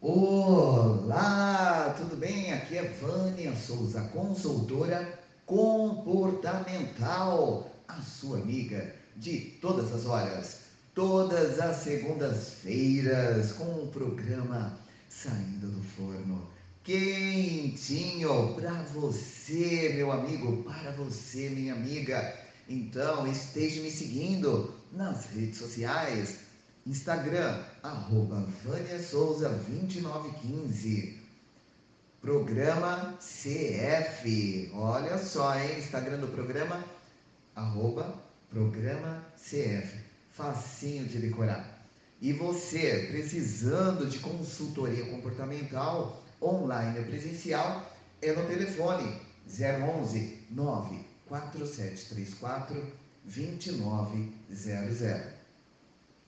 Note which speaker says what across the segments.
Speaker 1: Olá, tudo bem? Aqui é Vânia Souza, consultora comportamental, a sua amiga de todas as horas, todas as segundas-feiras, com o programa Saindo do Forno, quentinho para você, meu amigo, para você, minha amiga. Então, esteja me seguindo nas redes sociais Instagram, arroba Vânia Souza 2915. Programa CF. Olha só, hein? Instagram do programa, arroba Programa CF. Facinho de decorar. E você, precisando de consultoria comportamental, online ou presencial, é no telefone 011 94734 2900.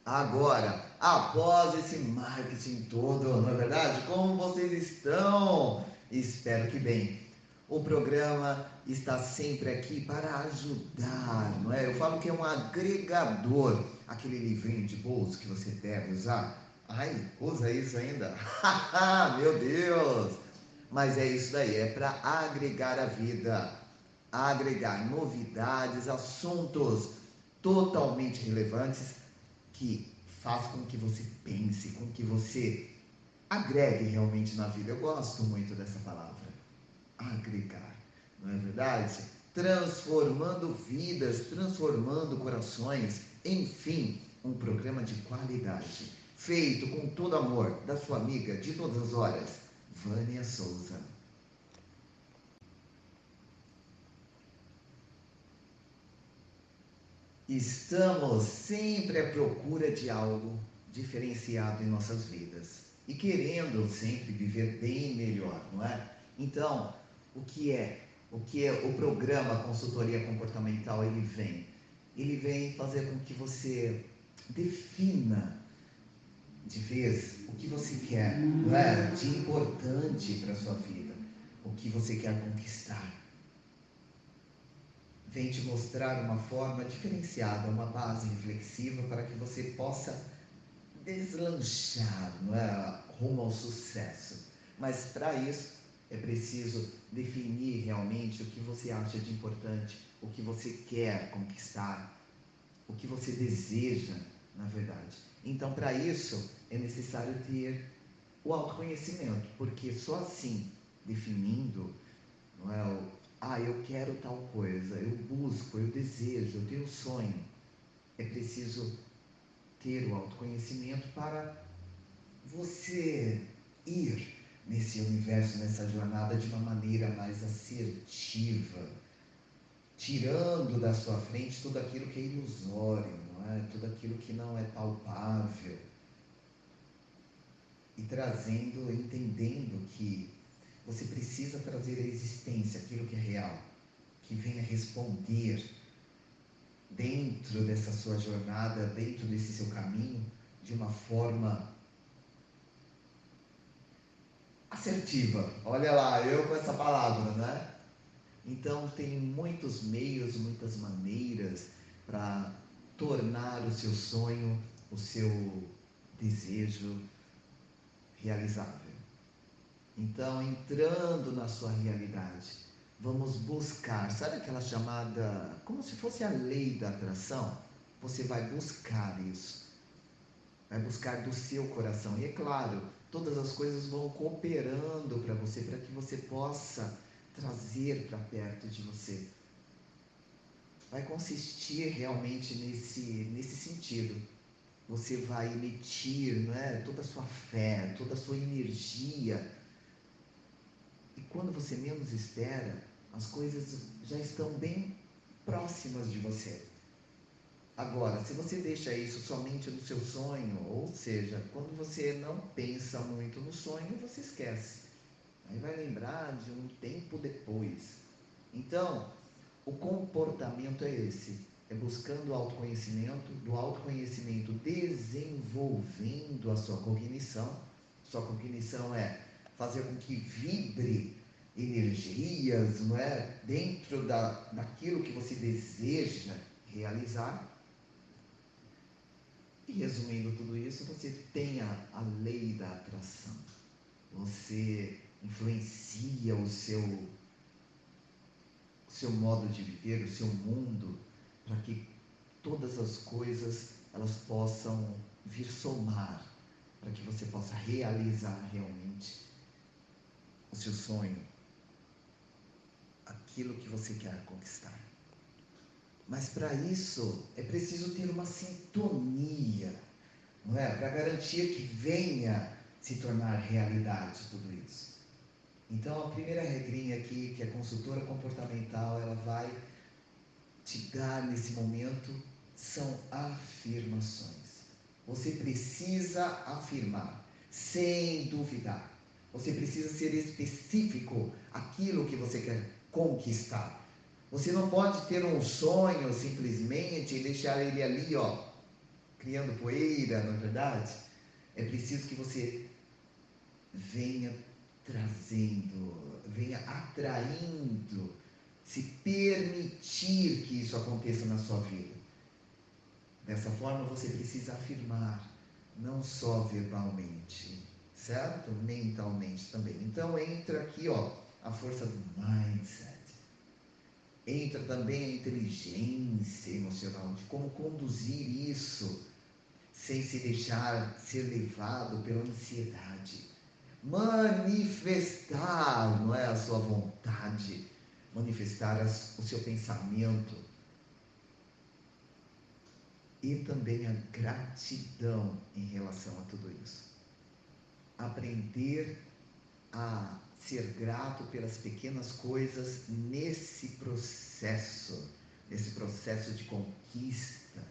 Speaker 1: Agora, após esse marketing todo, não é verdade? Como vocês estão? Espero que bem. O programa está sempre aqui para ajudar, não é? Eu falo que é um agregador, aquele livrinho de bolso que você deve usar. Ai, usa isso ainda? Meu Deus! Mas é isso daí, é para agregar a vida, agregar novidades, assuntos totalmente relevantes que faz com que você pense, com que você agregue realmente na vida. Eu gosto muito dessa palavra, agregar, não é verdade? Transformando vidas, transformando corações, enfim, um programa de qualidade, feito com todo amor da sua amiga de todas as horas, Vânia Souza. Estamos sempre à procura de algo diferenciado em nossas vidas e querendo sempre viver bem melhor, não é? Então, o que é? O que é o programa Consultoria Comportamental? Ele vem, ele vem fazer com que você defina de vez o que você quer, não é? De importante para sua vida, o que você quer conquistar vem te mostrar uma forma diferenciada, uma base reflexiva para que você possa deslanchar não é? rumo ao sucesso. Mas para isso é preciso definir realmente o que você acha de importante, o que você quer conquistar, o que você deseja, na verdade. Então, para isso, é necessário ter o autoconhecimento, porque só assim, definindo não é, ah, eu quero tal coisa, eu busco, eu desejo, eu tenho sonho. É preciso ter o autoconhecimento para você ir nesse universo, nessa jornada de uma maneira mais assertiva, tirando da sua frente tudo aquilo que é ilusório, não é? tudo aquilo que não é palpável, e trazendo, entendendo que você precisa trazer à existência aquilo que é real, que venha responder dentro dessa sua jornada, dentro desse seu caminho, de uma forma assertiva. Olha lá, eu com essa palavra, né? Então, tem muitos meios, muitas maneiras para tornar o seu sonho, o seu desejo realizável. Então, entrando na sua realidade, vamos buscar, sabe aquela chamada, como se fosse a lei da atração? Você vai buscar isso, vai buscar do seu coração. E é claro, todas as coisas vão cooperando para você, para que você possa trazer para perto de você. Vai consistir realmente nesse, nesse sentido. Você vai emitir não é, toda a sua fé, toda a sua energia quando você menos espera, as coisas já estão bem próximas de você. Agora, se você deixa isso somente no seu sonho, ou seja, quando você não pensa muito no sonho, você esquece. Aí vai lembrar de um tempo depois. Então, o comportamento é esse: é buscando o autoconhecimento, do autoconhecimento desenvolvendo a sua cognição. Sua cognição é fazer com que vibre energias, não é? Dentro da, daquilo que você deseja realizar. E resumindo tudo isso, você tem a, a lei da atração. você influencia o seu, o seu modo de viver, o seu mundo, para que todas as coisas elas possam vir somar, para que você possa realizar realmente o seu sonho, aquilo que você quer conquistar. Mas para isso é preciso ter uma sintonia, não é? Para garantir que venha se tornar realidade tudo isso. Então a primeira regrinha aqui, que a consultora comportamental, ela vai te dar nesse momento são afirmações. Você precisa afirmar, sem duvidar. Você precisa ser específico aquilo que você quer conquistar. Você não pode ter um sonho simplesmente e deixar ele ali, ó, criando poeira, não é verdade? É preciso que você venha trazendo, venha atraindo, se permitir que isso aconteça na sua vida. Dessa forma você precisa afirmar, não só verbalmente, certo? Mentalmente também. Então entra aqui, ó, a força do mindset. Entra também a inteligência emocional, de como conduzir isso sem se deixar ser levado pela ansiedade. Manifestar, não é a sua vontade, manifestar o seu pensamento. E também a gratidão em relação a tudo isso. Aprender a ser grato pelas pequenas coisas nesse processo, nesse processo de conquista.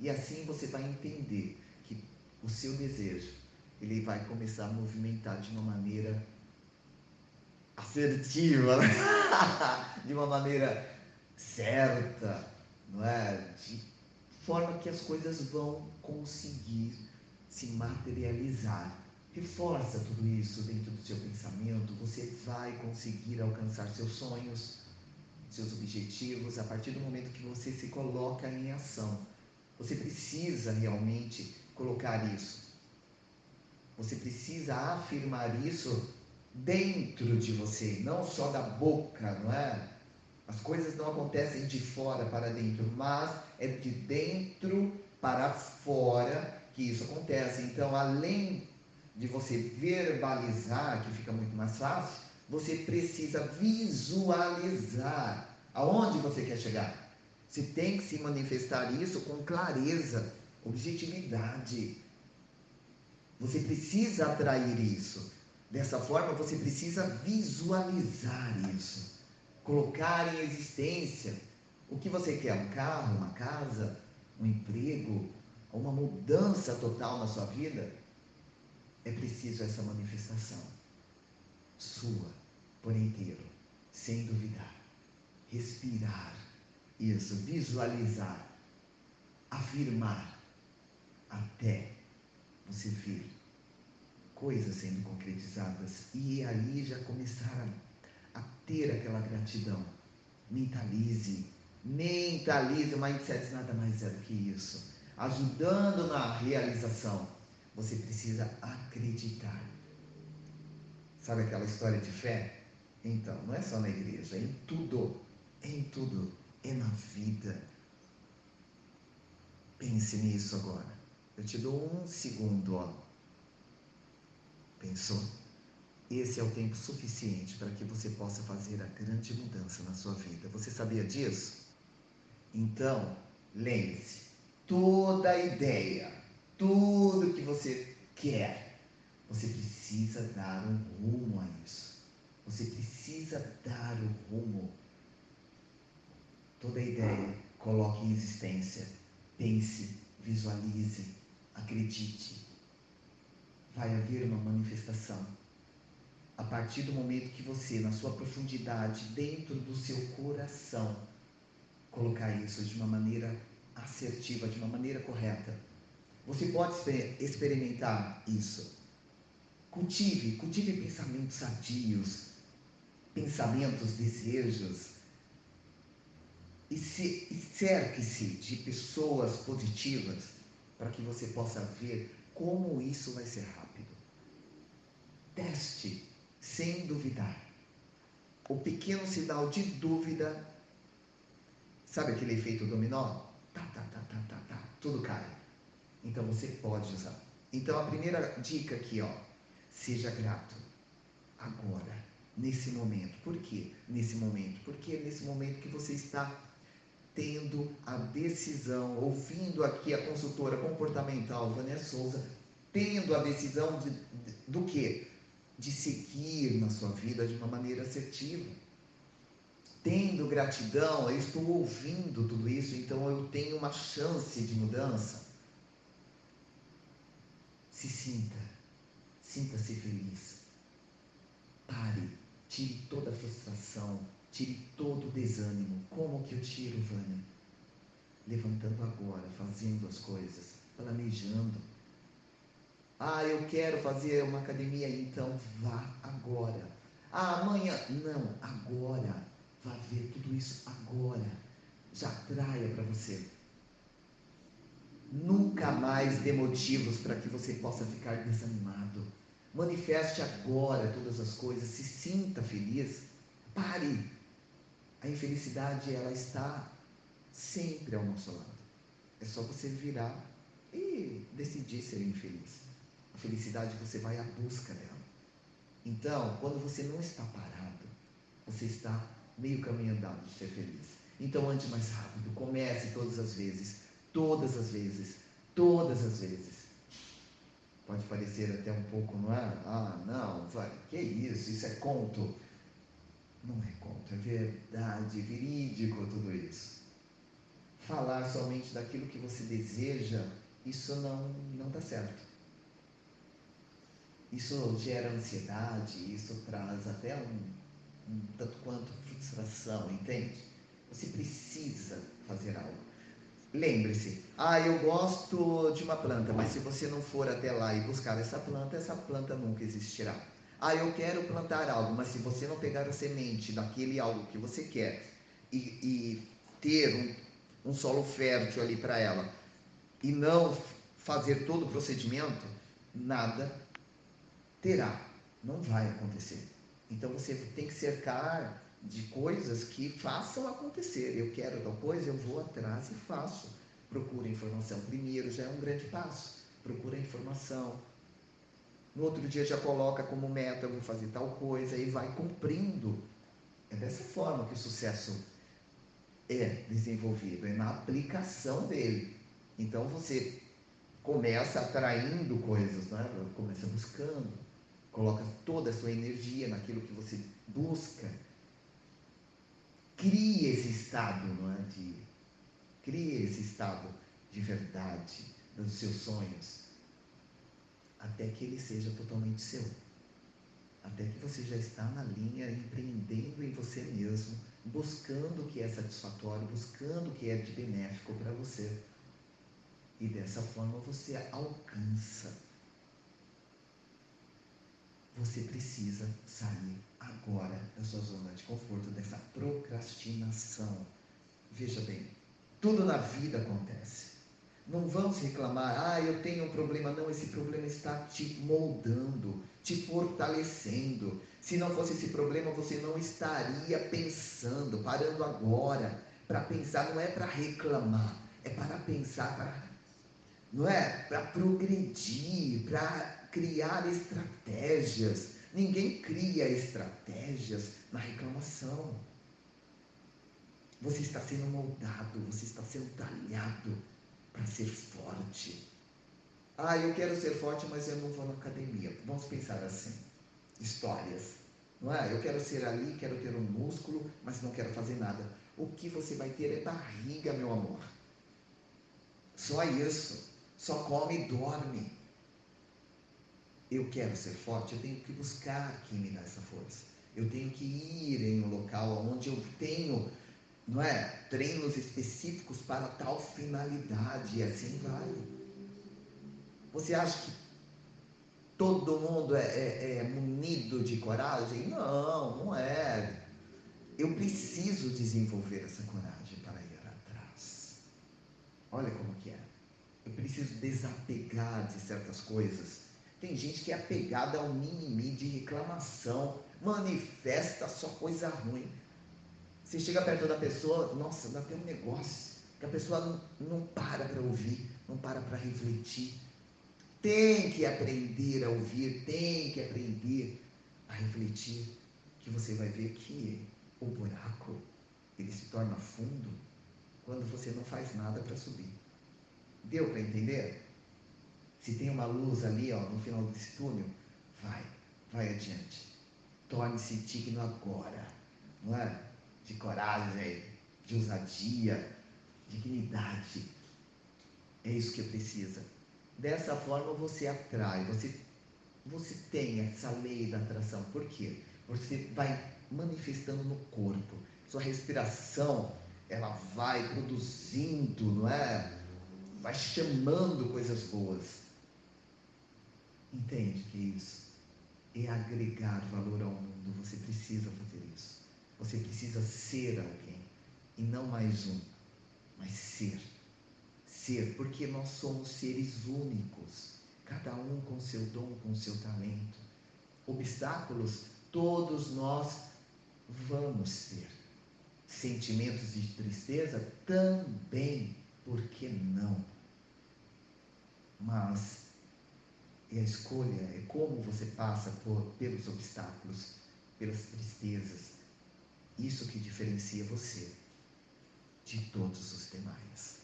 Speaker 1: E assim você vai entender que o seu desejo, ele vai começar a movimentar de uma maneira assertiva, né? de uma maneira certa, não é? De forma que as coisas vão conseguir se materializar Reforça tudo isso dentro do seu pensamento. Você vai conseguir alcançar seus sonhos, seus objetivos, a partir do momento que você se coloca em ação. Você precisa realmente colocar isso. Você precisa afirmar isso dentro de você, não só da boca, não é? As coisas não acontecem de fora para dentro, mas é de dentro para fora que isso acontece. Então, além de você verbalizar, que fica muito mais fácil, você precisa visualizar aonde você quer chegar. Você tem que se manifestar isso com clareza, objetividade. Você precisa atrair isso. Dessa forma, você precisa visualizar isso, colocar em existência o que você quer: um carro, uma casa, um emprego, uma mudança total na sua vida é preciso essa manifestação. Sua por inteiro, sem duvidar. Respirar isso, visualizar, afirmar, até você ver coisas sendo concretizadas. E aí já começar a, a ter aquela gratidão. Mentalize, mentalize, o mindset nada mais é do que isso, ajudando na realização você precisa acreditar. Sabe aquela história de fé? Então, não é só na igreja, é em tudo. É em tudo. É na vida. Pense nisso agora. Eu te dou um segundo, ó. Pensou? Esse é o tempo suficiente para que você possa fazer a grande mudança na sua vida. Você sabia disso? Então, lembre-se: toda ideia tudo que você quer, você precisa dar um rumo a isso. Você precisa dar o rumo. Toda ideia, coloque em existência. Pense, visualize, acredite. Vai haver uma manifestação. A partir do momento que você, na sua profundidade, dentro do seu coração, colocar isso de uma maneira assertiva, de uma maneira correta, você pode experimentar isso. Cultive, cultive pensamentos sadios, pensamentos, desejos. E, se, e cerque-se de pessoas positivas para que você possa ver como isso vai ser rápido. teste sem duvidar. O pequeno sinal de dúvida, sabe aquele efeito dominó? Tá, tá, tá, tá, tá, tá, tudo cai. Então você pode usar. Então a primeira dica aqui, ó, seja grato agora, nesse momento. Por quê? Nesse momento, porque é nesse momento que você está tendo a decisão, ouvindo aqui a consultora comportamental Vânia Souza, tendo a decisão de, de, do que? De seguir na sua vida de uma maneira assertiva. Tendo gratidão, eu estou ouvindo tudo isso, então eu tenho uma chance de mudança. Se sinta, sinta-se feliz. Pare, tire toda a frustração, tire todo o desânimo. Como que eu tiro, Vânia? Levantando agora, fazendo as coisas, planejando. Ah, eu quero fazer uma academia, então vá agora. Ah, amanhã. Não, agora. Vá ver tudo isso agora. Já traia para você. Nunca mais dê motivos para que você possa ficar desanimado. Manifeste agora todas as coisas, se sinta feliz. Pare. A infelicidade ela está sempre ao nosso lado. É só você virar e decidir ser infeliz. A felicidade você vai à busca dela. Então, quando você não está parado, você está meio caminho andado de ser feliz. Então, ande mais rápido, comece todas as vezes Todas as vezes. Todas as vezes. Pode parecer até um pouco, não é? Ah, não, vai, que isso? Isso é conto. Não é conto, é verdade, verídico tudo isso. Falar somente daquilo que você deseja, isso não, não dá certo. Isso gera ansiedade, isso traz até um, um tanto quanto frustração, entende? Você precisa fazer algo. Lembre-se, ah, eu gosto de uma planta, mas se você não for até lá e buscar essa planta, essa planta nunca existirá. Ah, eu quero plantar algo, mas se você não pegar a semente daquele algo que você quer e, e ter um, um solo fértil ali para ela e não fazer todo o procedimento, nada terá, não vai acontecer. Então você tem que cercar de coisas que façam acontecer. Eu quero tal coisa, eu vou atrás e faço. Procura informação. Primeiro já é um grande passo. Procura informação. No outro dia já coloca como meta, eu vou fazer tal coisa e vai cumprindo. É dessa forma que o sucesso é desenvolvido, é na aplicação dele. Então você começa atraindo coisas, né? começa buscando, coloca toda a sua energia naquilo que você busca cria esse estado, não é? De, cria esse estado de verdade dos seus sonhos, até que ele seja totalmente seu. Até que você já está na linha empreendendo em você mesmo, buscando o que é satisfatório, buscando o que é de benéfico para você. E dessa forma você alcança. Você precisa sair agora da sua zona de conforto, dessa procrastinação. Veja bem, tudo na vida acontece. Não vamos reclamar, ah, eu tenho um problema. Não, esse problema está te moldando, te fortalecendo. Se não fosse esse problema, você não estaria pensando, parando agora para pensar. Não é para reclamar, é para pensar, para, não é? Para progredir, para criar estratégias Ninguém cria estratégias na reclamação. Você está sendo moldado, você está sendo talhado para ser forte. Ah, eu quero ser forte, mas eu não vou na academia. Vamos pensar assim: histórias. Não é? Eu quero ser ali, quero ter um músculo, mas não quero fazer nada. O que você vai ter é barriga, meu amor. Só isso. Só come e dorme eu quero ser forte, eu tenho que buscar quem me dá essa força. Eu tenho que ir em um local onde eu tenho, não é, treinos específicos para tal finalidade e assim vai. Você acha que todo mundo é, é, é munido de coragem? Não, não é. Eu preciso desenvolver essa coragem para ir atrás. Olha como que é. Eu preciso desapegar de certas coisas Tem gente que é apegada ao mimimi de reclamação, manifesta só coisa ruim. Você chega perto da pessoa, nossa, dá até um negócio, que a pessoa não, não para para ouvir, não para para refletir. Tem que aprender a ouvir, tem que aprender a refletir, que você vai ver que o buraco ele se torna fundo quando você não faz nada para subir. Deu para entender? Se tem uma luz ali, ó, no final desse túnel, vai, vai adiante. Torne-se digno agora, não é? De coragem, de ousadia, dignidade. É isso que precisa. Dessa forma você atrai, você, você tem essa lei da atração. Por quê? Você vai manifestando no corpo. Sua respiração, ela vai produzindo, não é? Vai chamando coisas boas. Entende que isso é agregar valor ao mundo. Você precisa fazer isso. Você precisa ser alguém e não mais um, mas ser. Ser, porque nós somos seres únicos, cada um com seu dom, com seu talento. Obstáculos todos nós vamos ter. Sentimentos de tristeza também, por que não? Mas e a escolha é como você passa por, pelos obstáculos, pelas tristezas. Isso que diferencia você de todos os demais.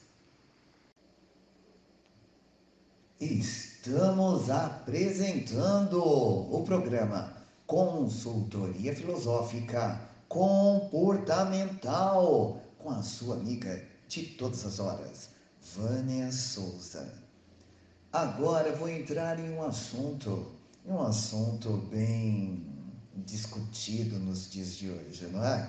Speaker 1: Estamos apresentando o programa Consultoria Filosófica Comportamental com a sua amiga de todas as horas, Vânia Souza. Agora eu vou entrar em um assunto, um assunto bem discutido nos dias de hoje, não é?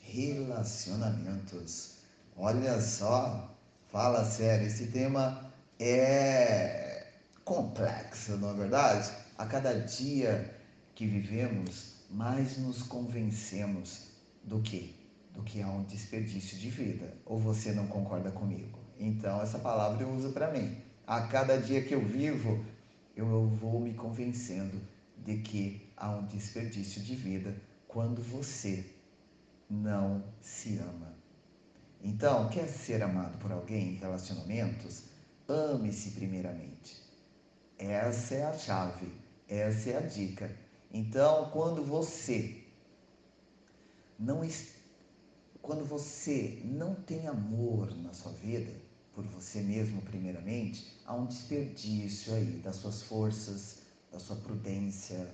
Speaker 1: Relacionamentos. Olha só, fala sério, esse tema é complexo, não é verdade? A cada dia que vivemos, mais nos convencemos do que? Do que há um desperdício de vida. Ou você não concorda comigo? Então, essa palavra eu uso para mim a cada dia que eu vivo, eu vou me convencendo de que há um desperdício de vida quando você não se ama. Então, quer ser amado por alguém em relacionamentos? Ame-se primeiramente. Essa é a chave, essa é a dica. Então, quando você não quando você não tem amor na sua vida, por você mesmo, primeiramente, há um desperdício aí das suas forças, da sua prudência,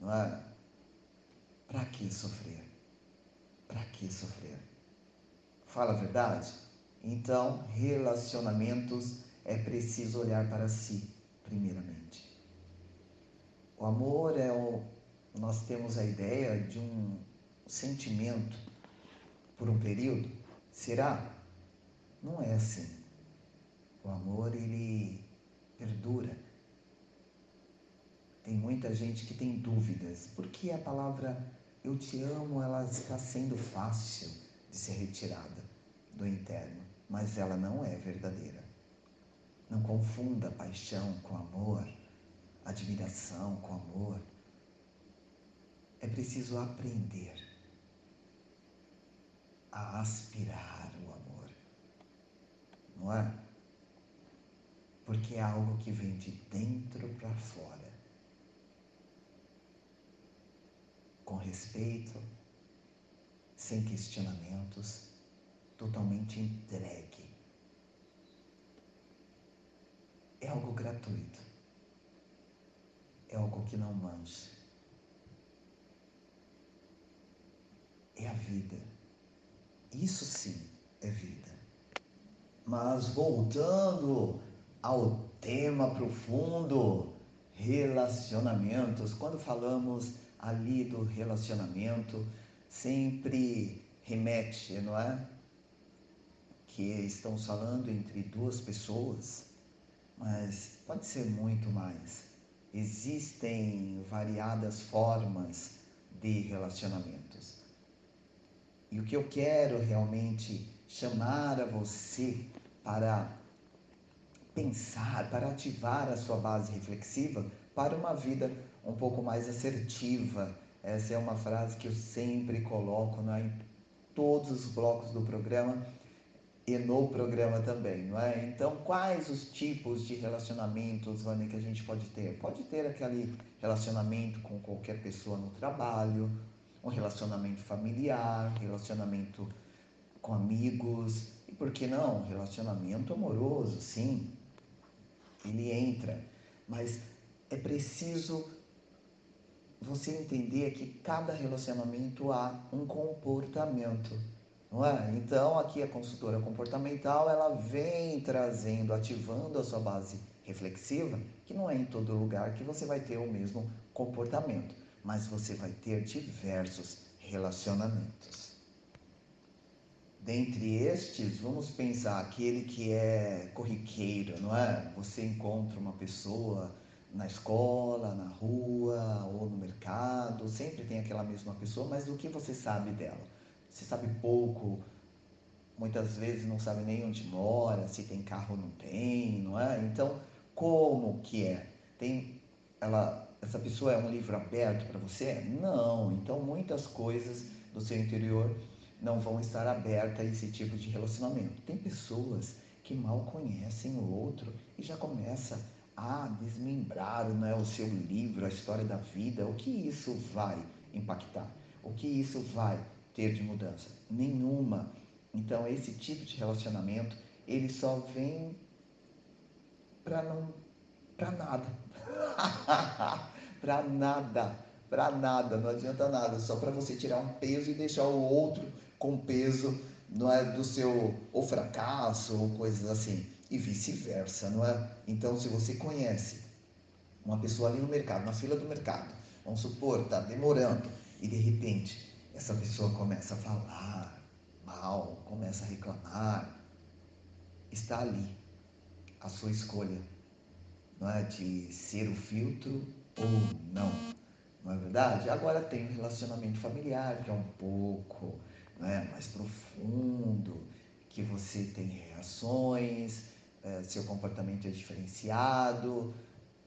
Speaker 1: não é? Para que sofrer? Para que sofrer? Fala a verdade? Então, relacionamentos é preciso olhar para si, primeiramente. O amor é o. Nós temos a ideia de um sentimento por um período. Será? Não é assim. O amor, ele perdura. Tem muita gente que tem dúvidas. Por que a palavra eu te amo, ela está sendo fácil de ser retirada do interno, mas ela não é verdadeira. Não confunda paixão com amor, admiração com amor. É preciso aprender a aspirar o amor. Não é? Porque é algo que vem de dentro para fora. Com respeito, sem questionamentos, totalmente entregue. É algo gratuito. É algo que não mancha. É a vida. Isso sim é vida. Mas voltando ao tema profundo relacionamentos. Quando falamos ali do relacionamento, sempre remete, não é? Que estamos falando entre duas pessoas, mas pode ser muito mais. Existem variadas formas de relacionamentos. E o que eu quero realmente chamar a você para pensar, para ativar a sua base reflexiva, para uma vida um pouco mais assertiva. Essa é uma frase que eu sempre coloco né, em todos os blocos do programa e no programa também, não é? Então, quais os tipos de relacionamentos, que a gente pode ter? Pode ter aquele relacionamento com qualquer pessoa no trabalho, um relacionamento familiar, relacionamento com amigos, e por que não? Relacionamento amoroso, sim. Ele entra, mas é preciso você entender que cada relacionamento há um comportamento não é? Então, aqui a consultora comportamental, ela vem trazendo, ativando a sua base reflexiva, que não é em todo lugar que você vai ter o mesmo comportamento, mas você vai ter diversos relacionamentos. Dentre estes, vamos pensar aquele que é corriqueiro, não é? Você encontra uma pessoa na escola, na rua ou no mercado, sempre tem aquela mesma pessoa, mas o que você sabe dela? Você sabe pouco, muitas vezes não sabe nem onde mora, se tem carro ou não tem, não é? Então, como que é? Tem ela essa pessoa é um livro aberto para você? Não. Então, muitas coisas do seu interior não vão estar abertas a esse tipo de relacionamento. Tem pessoas que mal conhecem o outro e já começa a desmembrar né, o seu livro, a história da vida. O que isso vai impactar? O que isso vai ter de mudança? Nenhuma. Então, esse tipo de relacionamento, ele só vem para não para nada. para nada, para nada, não adianta nada, só para você tirar um peso e deixar o outro com peso, não é do seu ou fracasso ou coisas assim, e vice-versa, não é? Então, se você conhece uma pessoa ali no mercado, na fila do mercado, vamos supor, está demorando e de repente essa pessoa começa a falar mal, começa a reclamar, está ali a sua escolha, não é de ser o filtro ou não, não é verdade? Agora tem um relacionamento familiar que é um pouco é, mais profundo, que você tem reações, é, seu comportamento é diferenciado,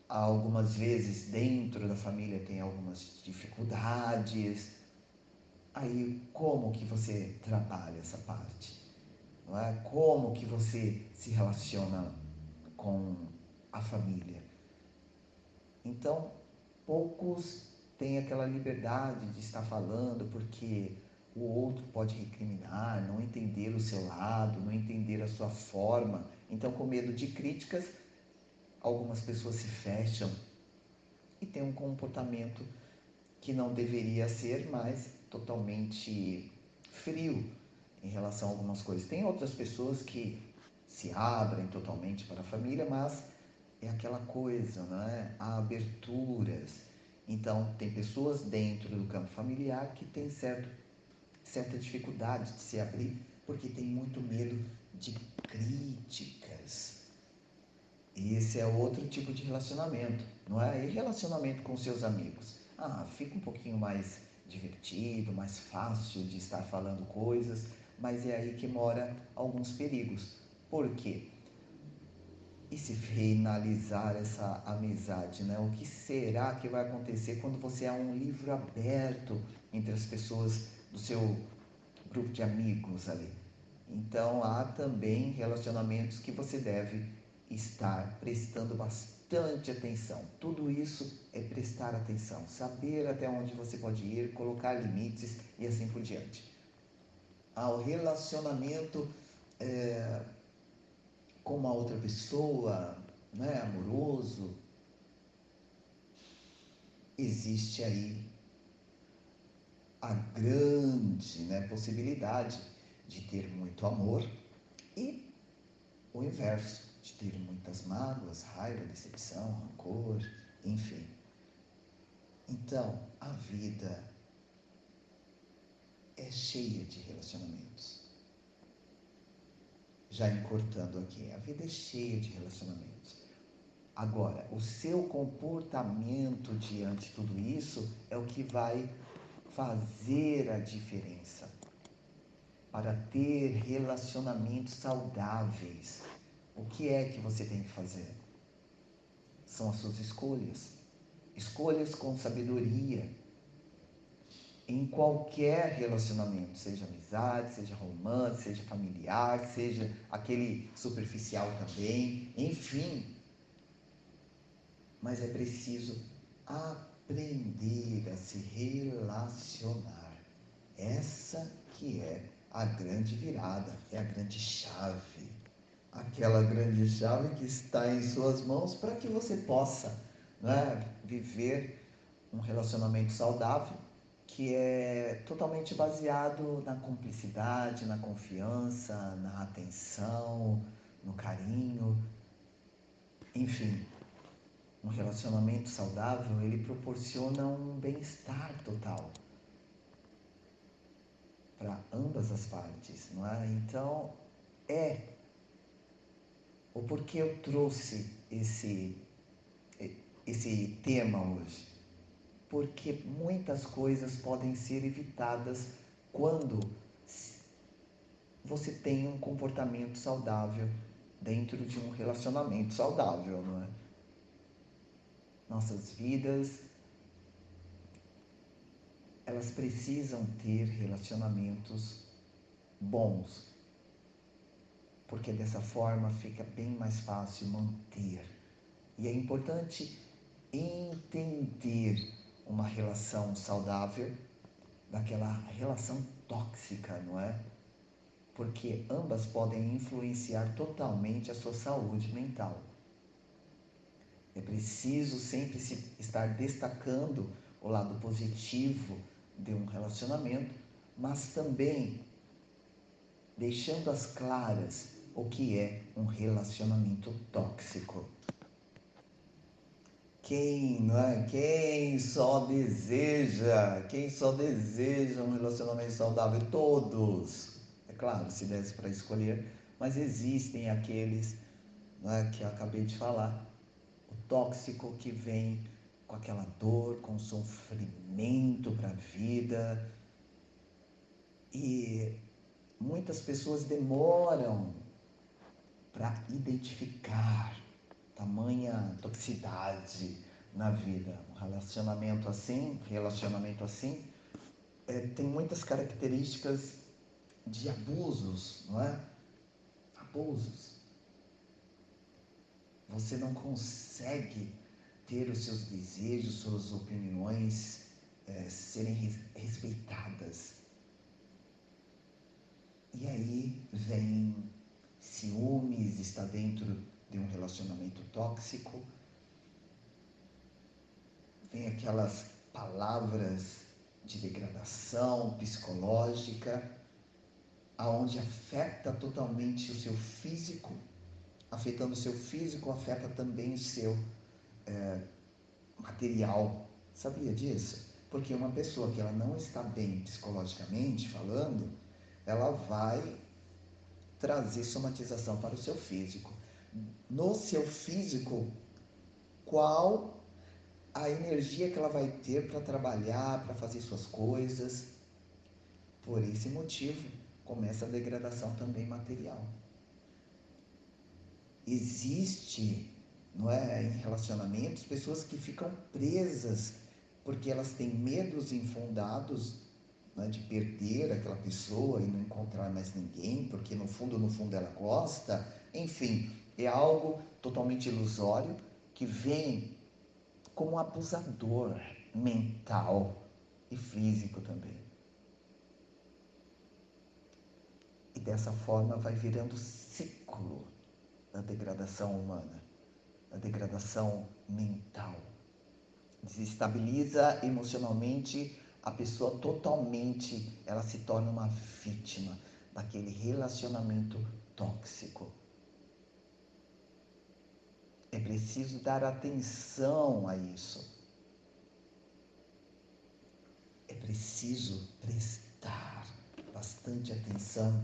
Speaker 1: algumas vezes dentro da família tem algumas dificuldades, Aí como que você trabalha essa parte? Não é? Como que você se relaciona com a família? Então, poucos têm aquela liberdade de estar falando porque o outro pode recriminar, não entender o seu lado, não entender a sua forma. Então, com medo de críticas, algumas pessoas se fecham e têm um comportamento que não deveria ser, mas totalmente frio em relação a algumas coisas. Tem outras pessoas que se abrem totalmente para a família, mas é aquela coisa, não é? Há aberturas. Então, tem pessoas dentro do campo familiar que têm certo, certa dificuldade de se abrir porque tem muito medo de críticas. Esse é outro tipo de relacionamento, não é? E relacionamento com seus amigos. Ah, fica um pouquinho mais divertido, mais fácil de estar falando coisas, mas é aí que mora alguns perigos. Por quê? E se finalizar essa amizade, né? O que será que vai acontecer quando você é um livro aberto entre as pessoas do seu grupo de amigos ali? Então há também relacionamentos que você deve estar prestando bastante atenção. Tudo isso é prestar atenção, saber até onde você pode ir, colocar limites e assim por diante. Ao relacionamento é, com uma outra pessoa, né, amoroso, existe aí a grande né, possibilidade de ter muito amor e o inverso, de ter muitas mágoas, raiva, decepção, rancor, enfim. Então, a vida é cheia de relacionamentos. Já encurtando aqui, a vida é cheia de relacionamentos. Agora, o seu comportamento diante de tudo isso é o que vai fazer a diferença para ter relacionamentos saudáveis. O que é que você tem que fazer? São as suas escolhas escolhas com sabedoria em qualquer relacionamento, seja amizade, seja romance, seja familiar, seja aquele superficial também, enfim. Mas é preciso aprender a se relacionar. Essa que é a grande virada, é a grande chave. Aquela grande chave que está em suas mãos para que você possa né, viver um relacionamento saudável que é totalmente baseado na cumplicidade, na confiança, na atenção, no carinho. Enfim, um relacionamento saudável, ele proporciona um bem-estar total para ambas as partes, não é? Então, é o porquê eu trouxe esse esse tema hoje porque muitas coisas podem ser evitadas quando você tem um comportamento saudável dentro de um relacionamento saudável, não é? Nossas vidas elas precisam ter relacionamentos bons, porque dessa forma fica bem mais fácil manter. E é importante entender uma relação saudável daquela relação tóxica, não é? Porque ambas podem influenciar totalmente a sua saúde mental. É preciso sempre se estar destacando o lado positivo de um relacionamento, mas também deixando as claras o que é um relacionamento tóxico. Quem, não é? Quem só deseja, quem só deseja um relacionamento saudável? Todos. É claro, se desse para escolher, mas existem aqueles é, que eu acabei de falar. O tóxico que vem com aquela dor, com sofrimento para a vida. E muitas pessoas demoram para identificar tamanha toxicidade na vida. Um relacionamento assim, relacionamento assim, é, tem muitas características de abusos, não é? Abusos. Você não consegue ter os seus desejos, suas opiniões é, serem respeitadas. E aí vem ciúmes, está dentro de um relacionamento tóxico, vem aquelas palavras de degradação psicológica, aonde afeta totalmente o seu físico, afetando o seu físico, afeta também o seu é, material. Sabia disso? Porque uma pessoa que ela não está bem psicologicamente falando, ela vai trazer somatização para o seu físico no seu físico qual a energia que ela vai ter para trabalhar, para fazer suas coisas. Por esse motivo, começa a degradação também material. Existe, não é, em relacionamentos, pessoas que ficam presas porque elas têm medos infundados né, de perder aquela pessoa e não encontrar mais ninguém, porque no fundo, no fundo ela gosta. Enfim, é algo totalmente ilusório que vem como abusador mental e físico também. E dessa forma vai virando ciclo da degradação humana, da degradação mental. Desestabiliza emocionalmente a pessoa totalmente, ela se torna uma vítima daquele relacionamento tóxico. É preciso dar atenção a isso. É preciso prestar bastante atenção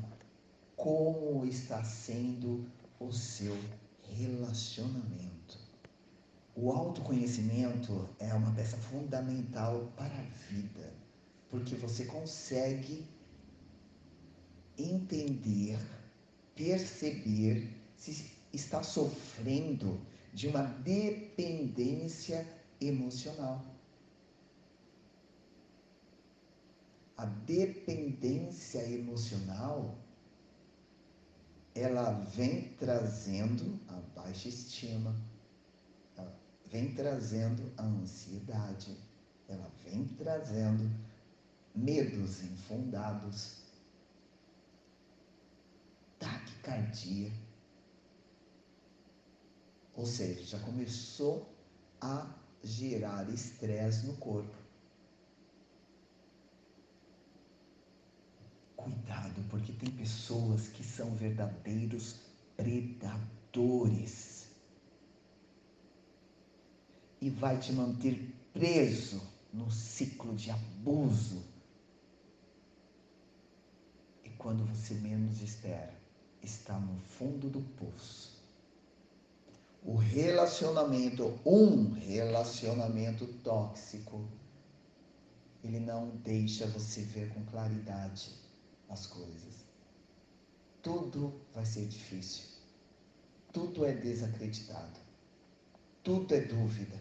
Speaker 1: como está sendo o seu relacionamento. O autoconhecimento é uma peça fundamental para a vida, porque você consegue entender, perceber se está sofrendo de uma dependência
Speaker 2: emocional. A dependência emocional ela vem trazendo a baixa estima, ela vem trazendo a ansiedade, ela vem trazendo medos infundados, taquicardia. Ou seja, já começou a gerar estresse no corpo. Cuidado, porque tem pessoas que são verdadeiros predadores e vai te manter preso no ciclo de abuso. E quando você menos espera, está no fundo do poço. O relacionamento, um relacionamento tóxico, ele não deixa você ver com claridade as coisas. Tudo vai ser difícil. Tudo é desacreditado. Tudo é dúvida.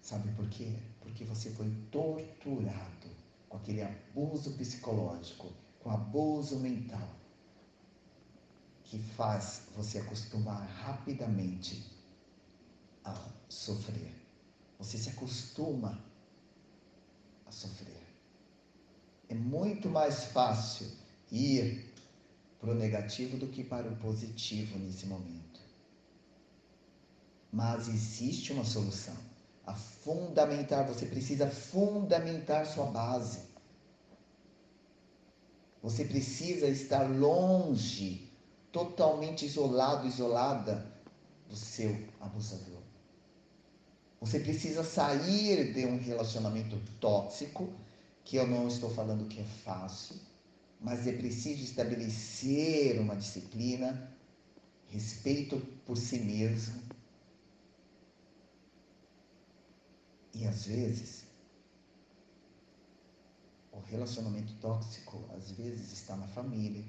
Speaker 2: Sabe por quê? Porque você foi torturado com aquele abuso psicológico, com abuso mental, que faz você acostumar rapidamente a sofrer. Você se acostuma a sofrer. É muito mais fácil ir para o negativo do que para o positivo nesse momento. Mas existe uma solução. A fundamentar, você precisa fundamentar sua base. Você precisa estar longe, totalmente isolado, isolada do seu abusador. Você precisa sair de um relacionamento tóxico que eu não estou falando que é fácil, mas é preciso estabelecer uma disciplina, respeito por si mesmo. E às vezes, o relacionamento tóxico, às vezes, está na família,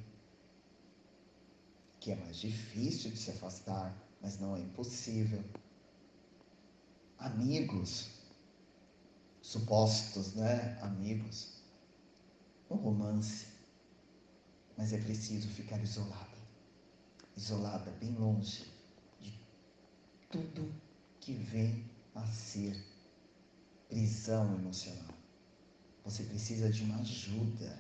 Speaker 2: que é mais difícil de se afastar, mas não é impossível. Amigos, supostos, né, amigos, um romance, mas é preciso ficar isolada, isolada, bem longe de tudo que vem a ser prisão emocional. Você precisa de uma ajuda.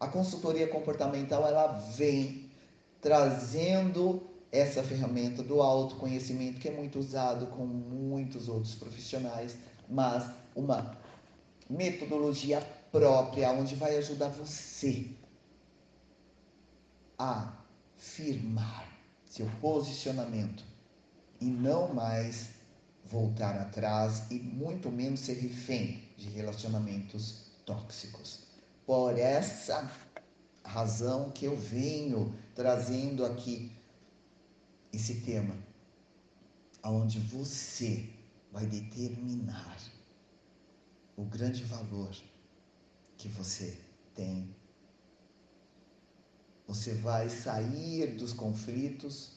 Speaker 2: A consultoria comportamental ela vem trazendo essa ferramenta do autoconhecimento que é muito usado com muitos outros profissionais, mas uma metodologia própria, onde vai ajudar você a firmar seu posicionamento e não mais voltar atrás e muito menos ser refém de relacionamentos tóxicos. Por essa razão que eu venho trazendo aqui esse tema, aonde você vai determinar o grande valor que você tem. Você vai sair dos conflitos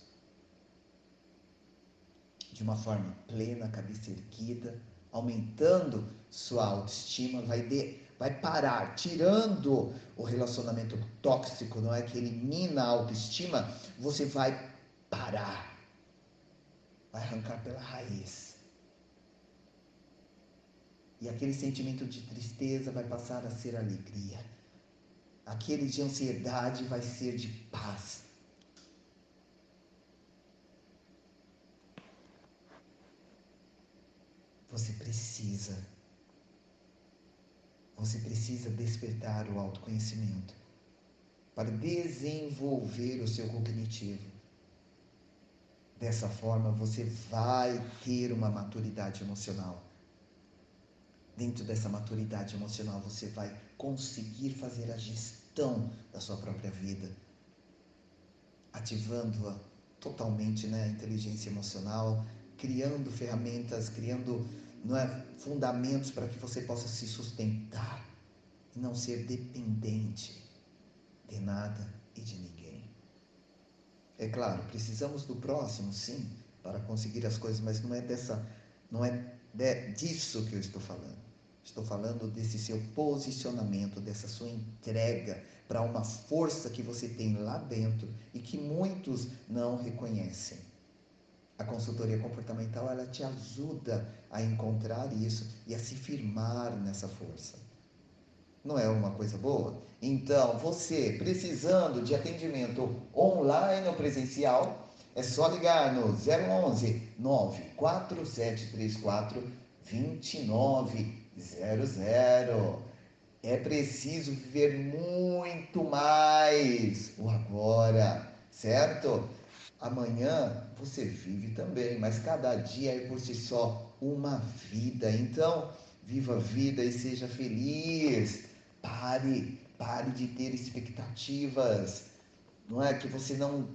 Speaker 2: de uma forma plena, cabeça erguida, aumentando sua autoestima, vai, de, vai parar, tirando o relacionamento tóxico, não é que elimina a autoestima, você vai parar, vai arrancar pela raiz e aquele sentimento de tristeza vai passar a ser alegria. Aquele de ansiedade vai ser de paz. Você precisa. Você precisa despertar o autoconhecimento para desenvolver o seu cognitivo. Dessa forma, você vai ter uma maturidade emocional dentro dessa maturidade emocional, você vai conseguir fazer a gestão da sua própria vida, ativando-a totalmente, né, a inteligência emocional, criando ferramentas, criando não é, fundamentos para que você possa se sustentar e não ser dependente de nada e de ninguém. É claro, precisamos do próximo, sim, para conseguir as coisas, mas não é dessa, não é disso que eu estou falando. Estou falando desse seu posicionamento, dessa sua entrega para uma força que você tem lá dentro e que muitos não reconhecem. A consultoria comportamental ela te ajuda a encontrar isso e a se firmar nessa força. Não é uma coisa boa? Então, você precisando de atendimento online ou presencial, é só ligar no 011 94734 2900. É preciso viver muito mais o agora, certo? Amanhã você vive também, mas cada dia é por si só uma vida. Então, viva a vida e seja feliz. Pare, pare de ter expectativas. Não é que você não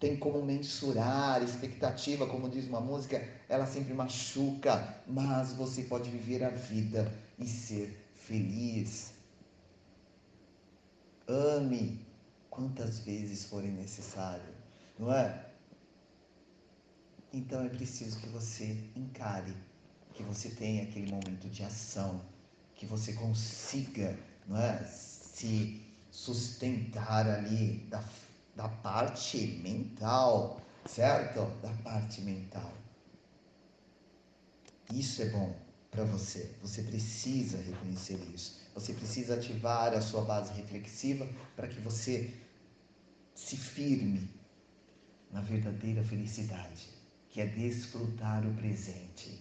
Speaker 2: tem como mensurar expectativa, como diz uma música, ela sempre machuca, mas você pode viver a vida e ser feliz. Ame quantas vezes forem necessário, não é? Então é preciso que você encare, que você tenha aquele momento de ação, que você consiga é, se sustentar ali da, da parte mental, certo? Da parte mental. Isso é bom para você. Você precisa reconhecer isso. Você precisa ativar a sua base reflexiva para que você se firme na verdadeira felicidade, que é desfrutar o presente,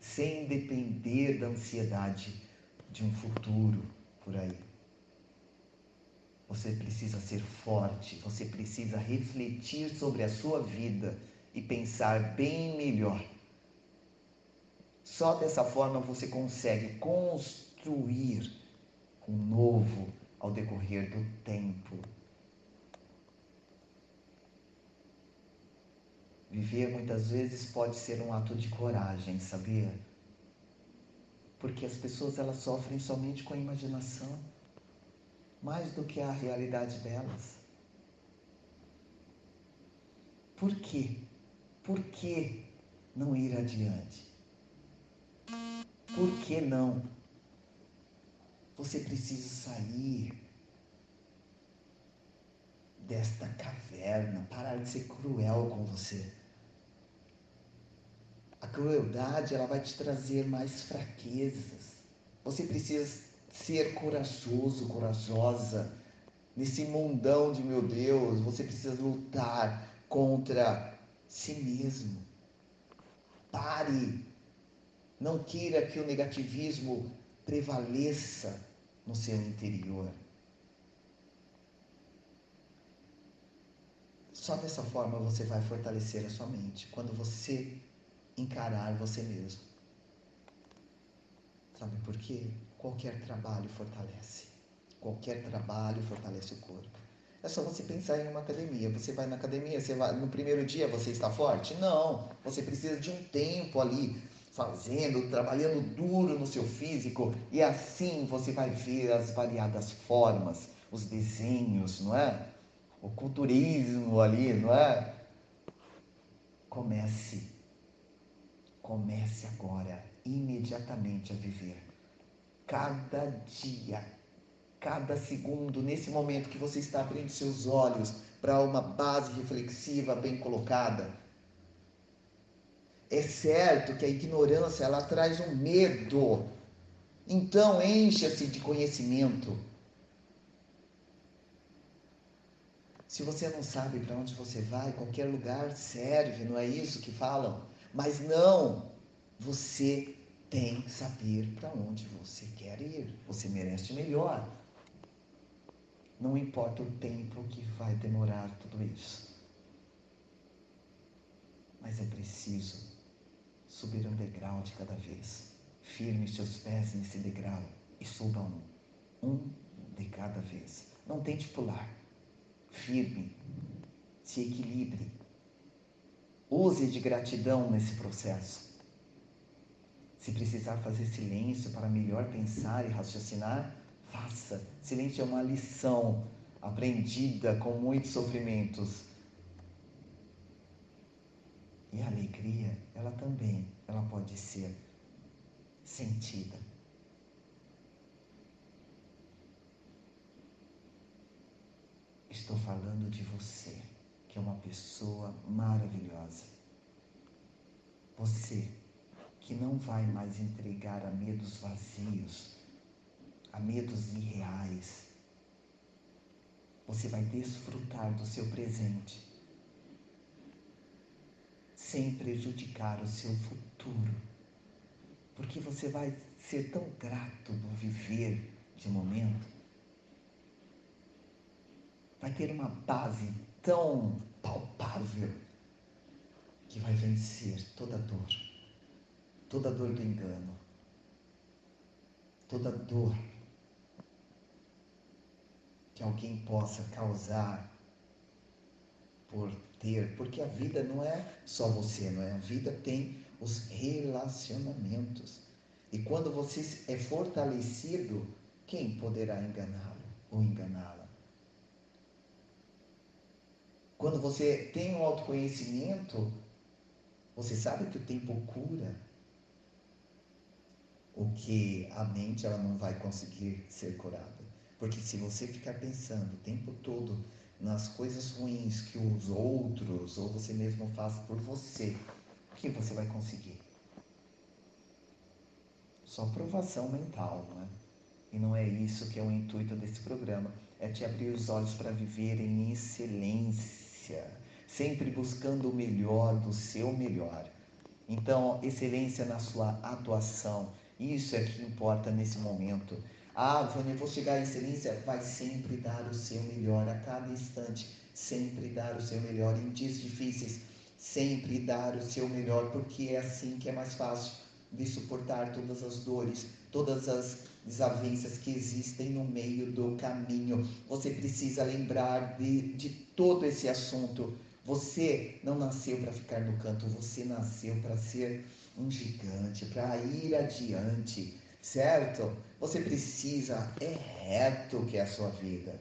Speaker 2: sem depender da ansiedade de um futuro por aí. Você precisa ser forte, você precisa refletir sobre a sua vida e pensar bem melhor. Só dessa forma você consegue construir um novo ao decorrer do tempo. Viver muitas vezes pode ser um ato de coragem, sabia? porque as pessoas elas sofrem somente com a imaginação, mais do que a realidade delas. Por quê? Por que não ir adiante? Por que não? Você precisa sair desta caverna, parar de ser cruel com você. A crueldade ela vai te trazer mais fraquezas. Você precisa ser corajoso, corajosa. Nesse mundão de meu Deus, você precisa lutar contra si mesmo. Pare. Não queira que o negativismo prevaleça no seu interior. Só dessa forma você vai fortalecer a sua mente. Quando você encarar você mesmo. Sabe por quê? Qualquer trabalho fortalece. Qualquer trabalho fortalece o corpo. É só você pensar em uma academia. Você vai na academia, você vai, no primeiro dia você está forte? Não. Você precisa de um tempo ali fazendo, trabalhando duro no seu físico e assim você vai ver as variadas formas, os desenhos, não é? O culturismo ali, não é? Comece Comece agora, imediatamente, a viver. Cada dia, cada segundo, nesse momento que você está abrindo seus olhos para uma base reflexiva bem colocada. É certo que a ignorância ela traz um medo. Então encha-se de conhecimento. Se você não sabe para onde você vai, qualquer lugar serve, não é isso que falam? Mas não, você tem que saber para onde você quer ir. Você merece melhor. Não importa o tempo que vai demorar tudo isso. Mas é preciso subir um degrau de cada vez. Firme seus pés nesse degrau e suba um. Um de cada vez. Não tente pular. Firme. Se equilibre Use de gratidão nesse processo. Se precisar fazer silêncio para melhor pensar e raciocinar, faça. Silêncio é uma lição aprendida com muitos sofrimentos. E a alegria, ela também, ela pode ser sentida. Estou falando de você, que é uma pessoa maravilhosa. Você que não vai mais entregar a medos vazios, a medos irreais. Você vai desfrutar do seu presente, sem prejudicar o seu futuro, porque você vai ser tão grato do viver de momento, vai ter uma base tão palpável que vai vencer toda dor toda dor do engano, toda dor que alguém possa causar por ter, porque a vida não é só você, não é? A vida tem os relacionamentos. E quando você é fortalecido, quem poderá enganá-lo ou enganá-la? Quando você tem um autoconhecimento, você sabe que o tempo cura o que a mente ela não vai conseguir ser curada. Porque se você ficar pensando o tempo todo nas coisas ruins que os outros ou você mesmo faz por você, o que você vai conseguir? Só provação mental, não é? E não é isso que é o intuito desse programa. É te abrir os olhos para viver em excelência, sempre buscando o melhor do seu melhor. Então, excelência na sua atuação, isso é que importa nesse momento. Ah, Vânia, eu vou chegar à excelência. Vai sempre dar o seu melhor a cada instante. Sempre dar o seu melhor em dias difíceis. Sempre dar o seu melhor, porque é assim que é mais fácil de suportar todas as dores, todas as desavenças que existem no meio do caminho. Você precisa lembrar de, de todo esse assunto. Você não nasceu para ficar no canto, você nasceu para ser um gigante, para ir adiante, certo? Você precisa, é reto que é a sua vida.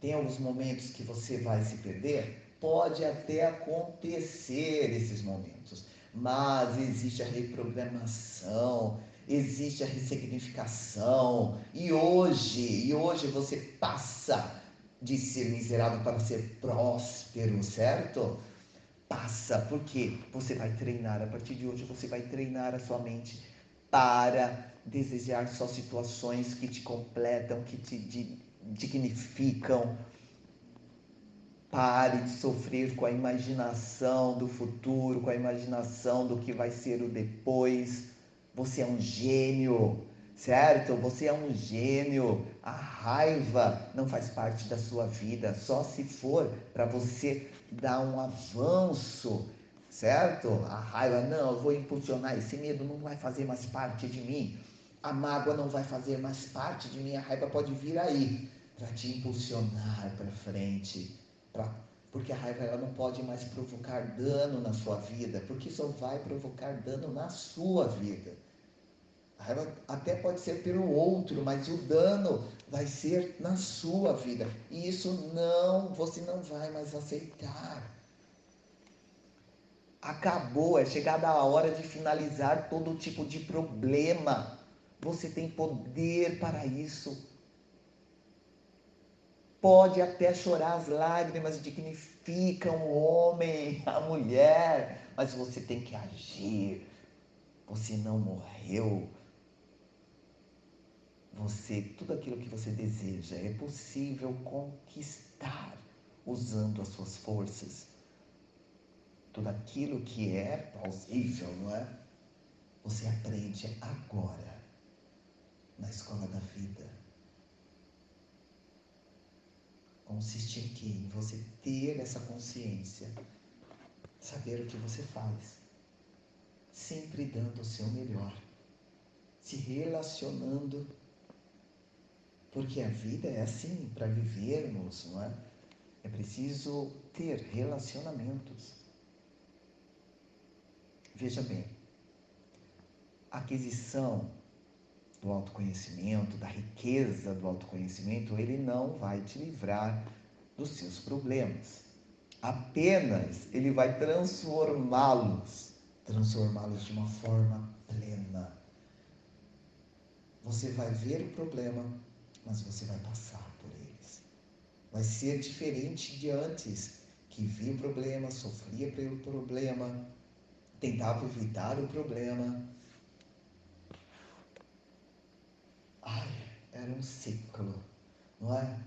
Speaker 2: Tem alguns momentos que você vai se perder? Pode até acontecer esses momentos, mas existe a reprogramação, existe a ressignificação, e hoje, e hoje você passa de ser miserável para ser próspero, certo? passa, porque você vai treinar. A partir de hoje, você vai treinar a sua mente para desejar só situações que te completam, que te dignificam. Pare de sofrer com a imaginação do futuro, com a imaginação do que vai ser o depois. Você é um gênio, certo? Você é um gênio. A raiva não faz parte da sua vida, só se for para você dar um avanço, certo? A raiva, não, eu vou impulsionar, esse medo não vai fazer mais parte de mim, a mágoa não vai fazer mais parte de mim, a raiva pode vir aí para te impulsionar para frente, pra, porque a raiva ela não pode mais provocar dano na sua vida, porque só vai provocar dano na sua vida. A raiva até pode ser pelo outro, mas o dano vai ser na sua vida. E isso não, você não vai mais aceitar. Acabou, é chegada a hora de finalizar todo tipo de problema. Você tem poder para isso. Pode até chorar as lágrimas dignificam o homem, a mulher, mas você tem que agir. Você não morreu você, tudo aquilo que você deseja, é possível conquistar usando as suas forças. Tudo aquilo que é plausível, não é? Você aprende agora, na escola da vida. Consiste que? Em você ter essa consciência, saber o que você faz, sempre dando o seu melhor, se relacionando porque a vida é assim, para vivermos, não é? É preciso ter relacionamentos. Veja bem, a aquisição do autoconhecimento, da riqueza do autoconhecimento, ele não vai te livrar dos seus problemas. Apenas ele vai transformá-los, transformá-los de uma forma plena. Você vai ver o problema, mas você vai passar por eles. Vai ser diferente de antes, que via o problema, sofria pelo problema, tentava evitar o problema. Ai, era um ciclo, não é?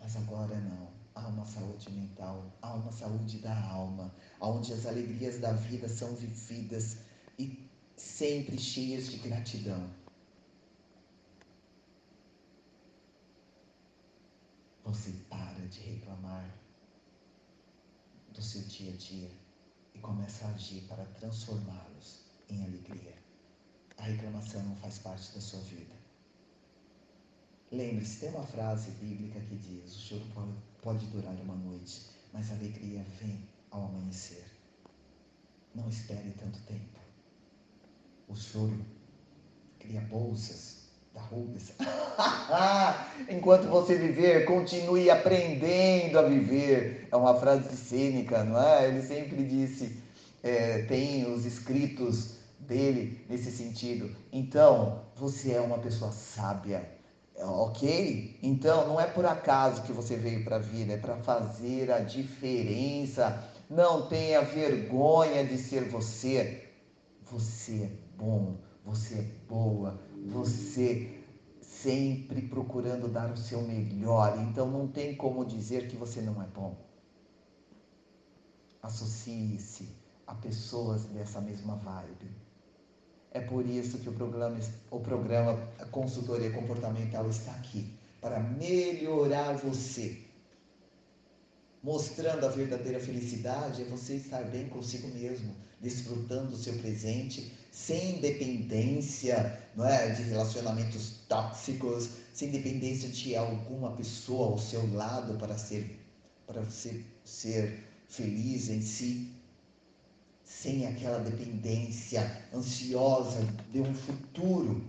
Speaker 2: Mas agora não. Há uma saúde mental, há uma saúde da alma, onde as alegrias da vida são vividas e sempre cheias de gratidão. Você para de reclamar do seu dia a dia e começa a agir para transformá-los em alegria. A reclamação não faz parte da sua vida. Lembre-se, tem uma frase bíblica que diz: o choro pode, durar uma noite, mas a alegria vem ao amanhecer. Não espere tanto tempo. O choro cria bolsas da rugas. Enquanto você viver, continue aprendendo a viver. É uma frase cênica, não é? Ele sempre disse, é, tem os escritos dele nesse sentido. Então, você é uma pessoa sábia Ok? Então, não é por acaso que você veio para a vida, é para fazer a diferença. Não tenha vergonha de ser você. Você é bom, você é boa, você sempre procurando dar o seu melhor. Então, não tem como dizer que você não é bom. Associe-se a pessoas dessa mesma vibe é por isso que o programa, o programa Consultoria Comportamental está aqui para melhorar você. Mostrando a verdadeira felicidade é você estar bem consigo mesmo, desfrutando do seu presente, sem dependência não é, de relacionamentos tóxicos, sem dependência de alguma pessoa ao seu lado para ser, para você ser feliz em si sem aquela dependência ansiosa de um futuro.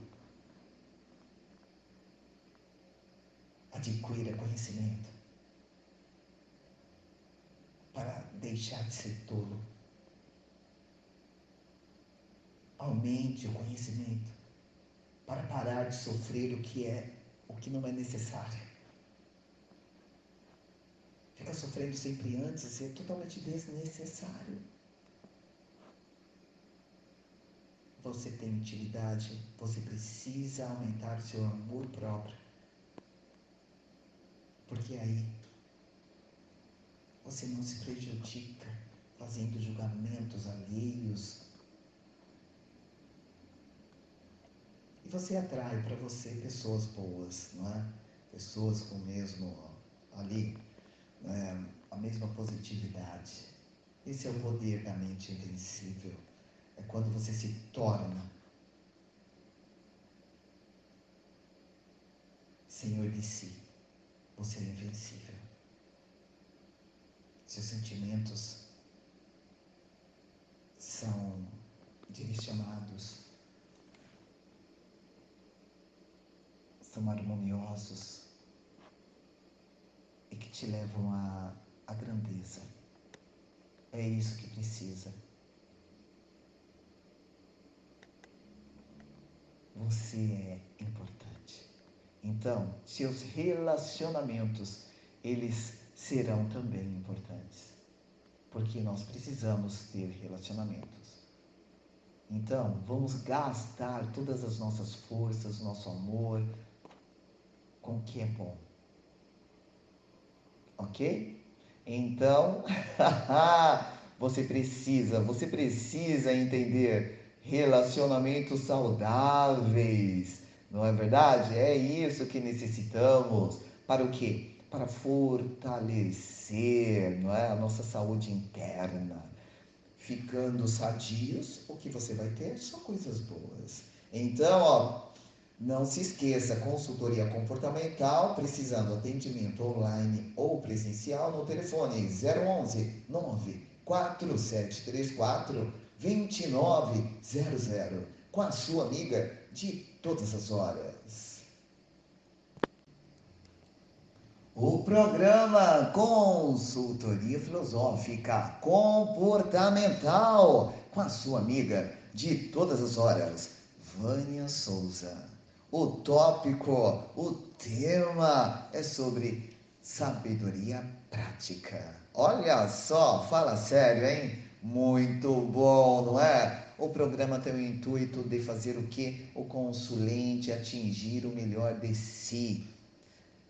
Speaker 2: Adquira conhecimento para deixar de ser tolo. Aumente o conhecimento para parar de sofrer o que é o que não é necessário. Ficar sofrendo sempre antes é totalmente desnecessário. você tem utilidade, você precisa aumentar seu amor próprio. Porque aí você não se prejudica fazendo julgamentos alheios. E você atrai para você pessoas boas, não é? Pessoas com o mesmo ali, é, a mesma positividade. Esse é o poder da mente invencível é quando você se torna senhor de si. Você é invencível. Seus sentimentos são direcionados, são harmoniosos e que te levam à, à grandeza. É isso que precisa. Você é importante. Então, seus relacionamentos, eles serão também importantes. Porque nós precisamos ter relacionamentos. Então, vamos gastar todas as nossas forças, nosso amor com o que é bom. Ok? Então, você precisa, você precisa entender relacionamentos saudáveis. Não é verdade? É isso que necessitamos. Para o quê? Para fortalecer não é? a nossa saúde interna. Ficando sadios, o que você vai ter são coisas boas. Então, ó, não se esqueça, consultoria comportamental, precisando atendimento online ou presencial no telefone 011 9 4734 2900, com a sua amiga de todas as horas. o programa Consultoria Filosófica Comportamental com a sua amiga de todas as horas, Vânia Souza. O tópico, o tema é sobre sabedoria prática. Olha só, fala sério, hein? Muito bom, não é? O programa tem o intuito de fazer o que? O consulente atingir o melhor de si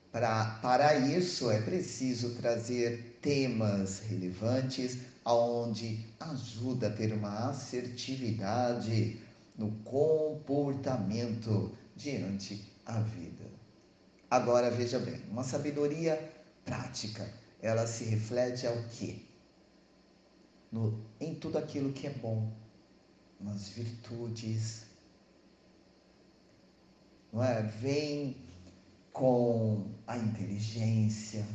Speaker 2: Pra, para isso é preciso trazer temas relevantes aonde ajuda a ter uma assertividade no comportamento diante a vida. Agora veja bem, uma sabedoria prática, ela se reflete ao quê? No, em tudo aquilo que é bom, nas virtudes, não é? Vem com a inteligência,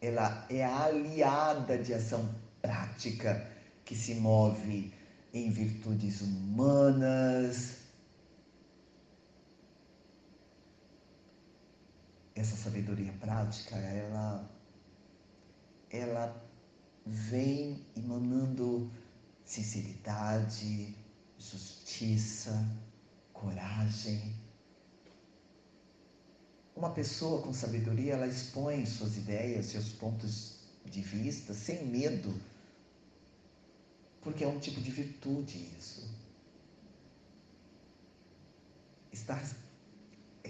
Speaker 2: ela é aliada de ação prática que se move em virtudes humanas. Essa sabedoria prática, ela ela vem emanando sinceridade, justiça, coragem, uma pessoa com sabedoria, ela expõe suas ideias, seus pontos de vista, sem medo, porque é um tipo de virtude isso. Está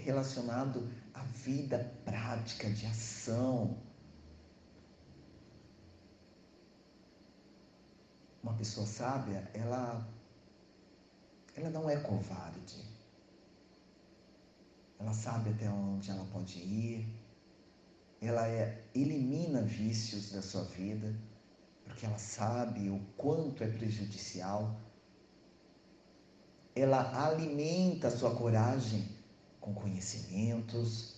Speaker 2: relacionado à vida prática de ação. Uma pessoa sábia, ela ela não é covarde. Ela sabe até onde ela pode ir. Ela é, elimina vícios da sua vida, porque ela sabe o quanto é prejudicial. Ela alimenta a sua coragem com conhecimentos.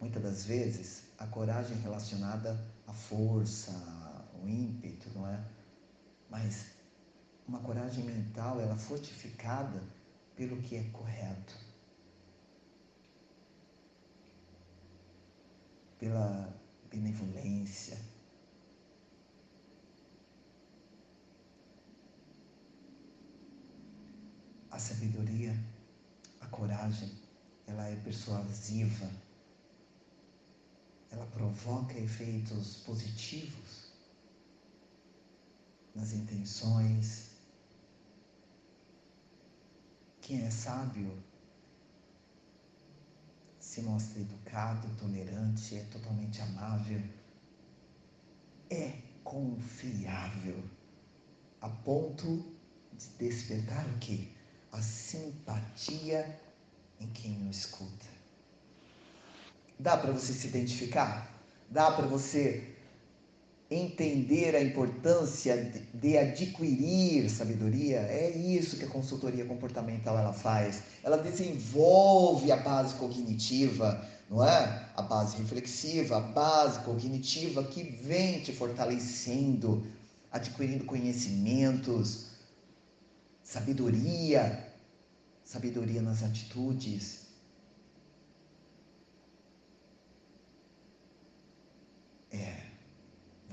Speaker 2: Muitas das vezes, a coragem relacionada à força, ao ímpeto, não é? Mas uma coragem mental, ela fortificada pelo que é correto, pela benevolência. A sabedoria, a coragem, ela é persuasiva, ela provoca efeitos positivos nas intenções, quem é sábio se mostra educado, tolerante, é totalmente amável, é confiável, a ponto de despertar o quê? A simpatia em quem o escuta. Dá para você se identificar? Dá para você entender a importância de adquirir sabedoria, é isso que a consultoria comportamental ela faz. Ela desenvolve a base cognitiva, não é? A base reflexiva, a base cognitiva que vem te fortalecendo, adquirindo conhecimentos, sabedoria, sabedoria nas atitudes,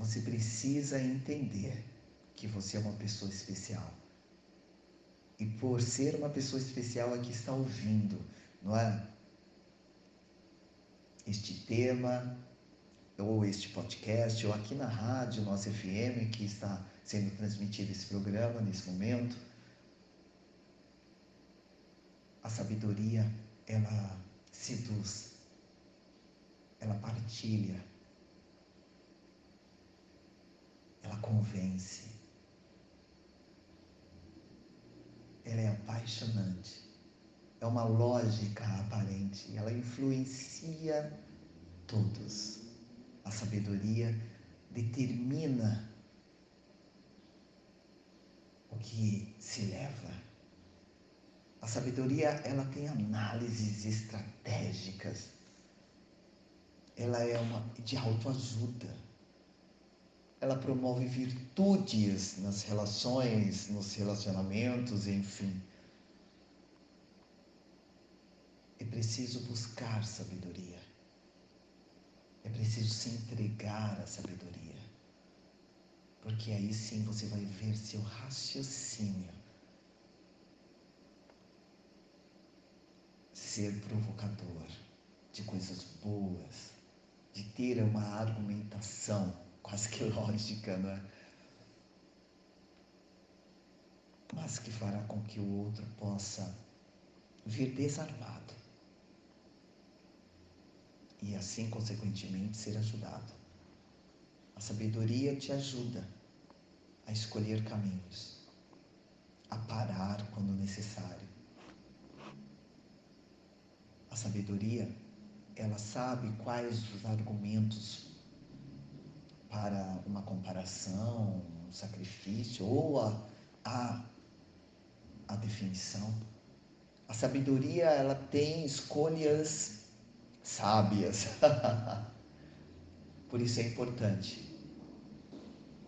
Speaker 2: Você precisa entender que você é uma pessoa especial. E por ser uma pessoa especial aqui está ouvindo, não é? Este tema, ou este podcast, ou aqui na rádio, nossa FM, que está sendo transmitido esse programa nesse momento. A sabedoria, ela seduz, ela partilha ela convence. Ela é apaixonante. É uma lógica aparente. Ela influencia todos. A sabedoria determina o que se leva. A sabedoria, ela tem análises estratégicas. Ela é uma de autoajuda ela promove virtudes nas relações, nos relacionamentos, enfim. É preciso buscar sabedoria. É preciso se entregar à sabedoria. Porque aí sim você vai ver seu raciocínio ser provocador de coisas boas, de ter uma argumentação quase que lógica, não é? Mas que fará com que o outro possa vir desarmado e assim, consequentemente, ser ajudado. A sabedoria te ajuda a escolher caminhos, a parar quando necessário, a sabedoria, ela sabe quais os argumentos para uma comparação, um sacrifício ou a, a, a definição. A sabedoria, ela tem escolhas sábias. Por isso é importante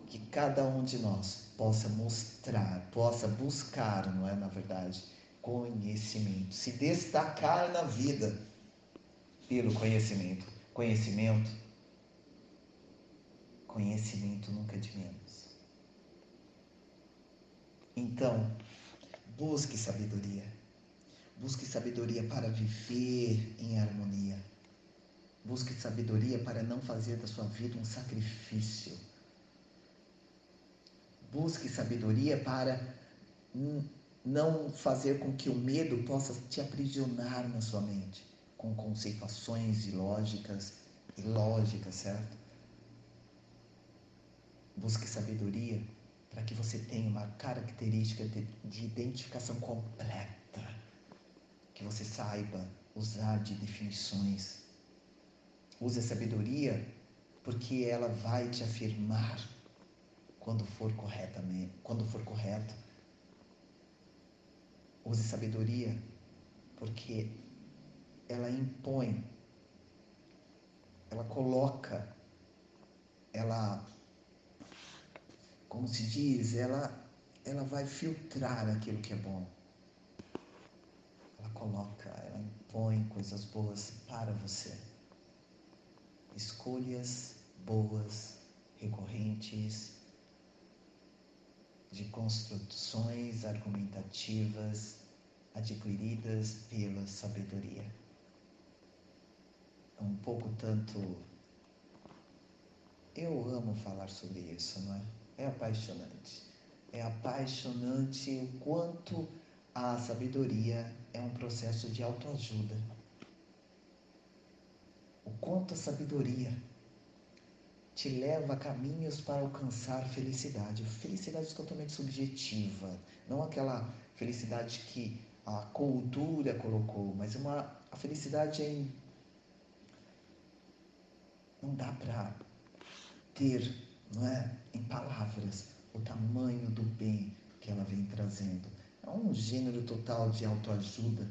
Speaker 2: que cada um de nós possa mostrar, possa buscar, não é, na verdade, conhecimento, se destacar na vida pelo conhecimento. Conhecimento, conhecimento nunca é de menos. Então, busque sabedoria. Busque sabedoria para viver em harmonia. Busque sabedoria para não fazer da sua vida um sacrifício. Busque sabedoria para não fazer com que o medo possa te aprisionar na sua mente com conceituações ilógicas, ilógicas, certo? Busque sabedoria para que você tenha uma característica de, de identificação completa, que você saiba usar de definições. Use a sabedoria porque ela vai te afirmar quando for corretamente, quando for correto Use sabedoria, porque ela impõe, ela coloca, ela, como se diz, ela, ela vai filtrar aquilo que é bom. Ela coloca, ela impõe coisas boas para você. Escolhas boas, recorrentes, de construções argumentativas adquiridas pela sabedoria. É um pouco tanto. Eu amo falar sobre isso, não é? É apaixonante. É apaixonante o quanto a sabedoria é um processo de autoajuda. O quanto a sabedoria te leva a caminhos para alcançar felicidade. Felicidade totalmente subjetiva, não aquela felicidade que a cultura colocou, mas uma a felicidade em não dá para ter, não é, em palavras o tamanho do bem que ela vem trazendo. É um gênero total de autoajuda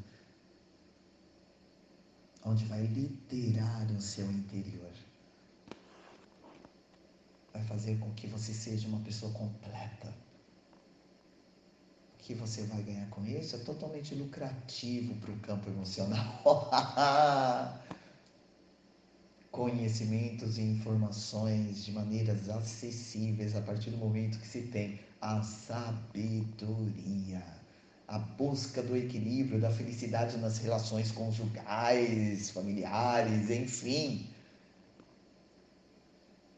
Speaker 2: onde vai liderar o seu interior vai fazer com que você seja uma pessoa completa. O que você vai ganhar com isso é totalmente lucrativo para o campo emocional. Conhecimentos e informações de maneiras acessíveis a partir do momento que se tem a sabedoria a busca do equilíbrio, da felicidade nas relações conjugais, familiares, enfim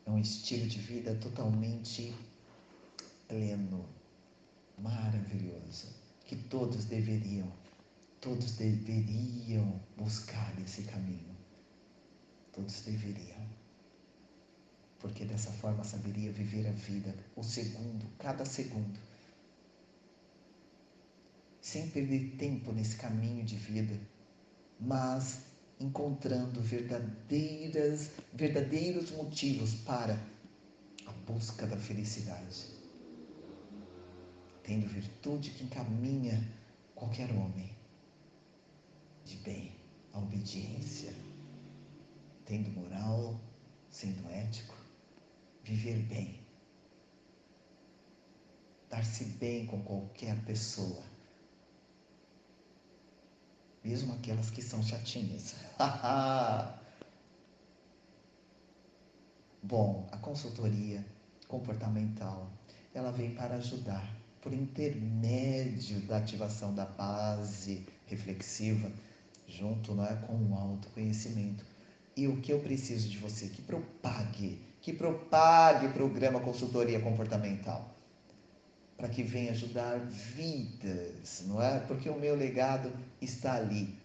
Speaker 2: é um estilo de vida totalmente pleno, maravilhoso, que todos deveriam, todos deveriam buscar esse caminho. Todos deveriam. Porque dessa forma saberia viver a vida, o segundo, cada segundo, sem perder tempo nesse caminho de vida, mas encontrando verdadeiras, verdadeiros motivos para a busca da felicidade. Tendo virtude que encaminha qualquer homem de bem, a obediência, tendo moral, sendo ético, viver bem, dar-se bem com qualquer pessoa mesmo aquelas que são chatinhas. Bom, a consultoria comportamental, ela vem para ajudar por intermédio da ativação da base reflexiva, junto não é, com o autoconhecimento. E o que eu preciso de você? Que propague, que propague o programa Consultoria Comportamental, para que venha ajudar vidas, não é? Porque o meu legado está ali,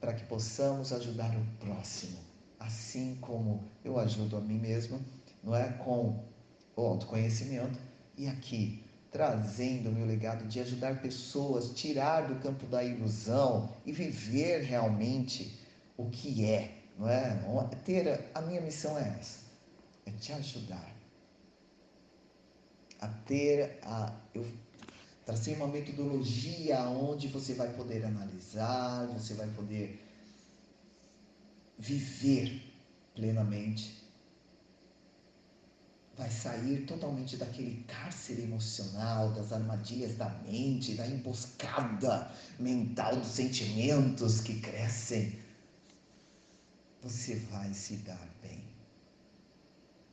Speaker 2: para que possamos ajudar o próximo, assim como eu ajudo a mim mesmo, não é? Com o autoconhecimento e aqui trazendo o meu legado de ajudar pessoas, tirar do campo da ilusão e viver realmente o que é, não é? Ter a minha missão é essa, é te ajudar a ter a eu tracei uma metodologia onde você vai poder analisar, você vai poder viver plenamente vai sair totalmente daquele cárcere emocional, das armadilhas da mente, da emboscada mental dos sentimentos que crescem. Você vai se dar.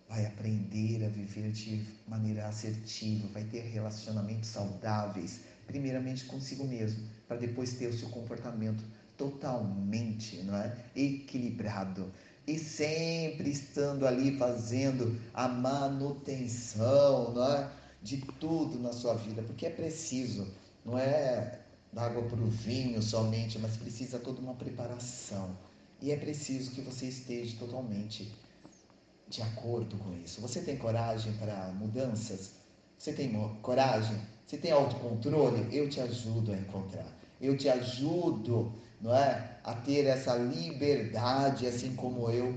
Speaker 2: Vai aprender a viver de maneira assertiva, vai ter relacionamentos saudáveis, primeiramente consigo mesmo, para depois ter o seu comportamento totalmente não é? equilibrado e sempre estando ali fazendo a manutenção não é? de tudo na sua vida, porque é preciso, não é da água para o vinho somente, mas precisa toda uma preparação. E é preciso que você esteja totalmente de acordo com isso. Você tem coragem para mudanças? Você tem coragem? Você tem autocontrole? Eu te ajudo a encontrar. Eu te ajudo não é? A ter essa liberdade, assim como eu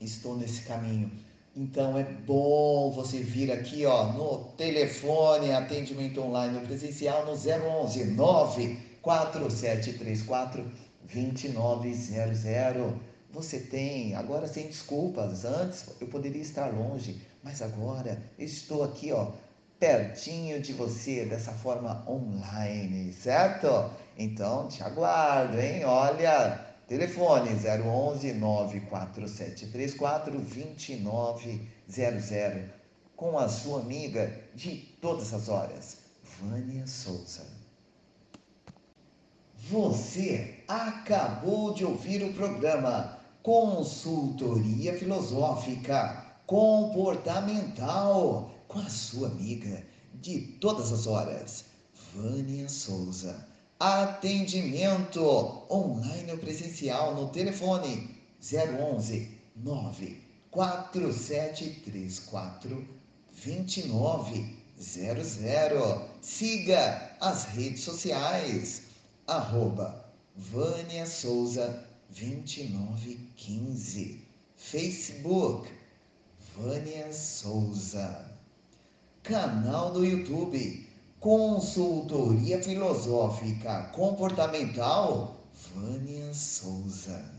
Speaker 2: estou nesse caminho. Então é bom você vir aqui, ó, no telefone, atendimento online no presencial no 011 94734 2900. Você tem, agora sem desculpas, antes eu poderia estar longe, mas agora estou aqui, ó, pertinho de você, dessa forma online, certo? Então, te aguardo, hein? Olha, telefone 011 94734 2900 com a sua amiga de todas as horas, Vânia Souza. Você acabou de ouvir o programa Consultoria Filosófica Comportamental com a sua amiga de todas as horas, Vânia Souza. Atendimento online ou presencial no telefone 011 94734 2900. Siga as redes sociais, arroba Vânia Souza 2915. Facebook, Vânia Souza. Canal do YouTube, Consultoria Filosófica Comportamental, Vânia Souza.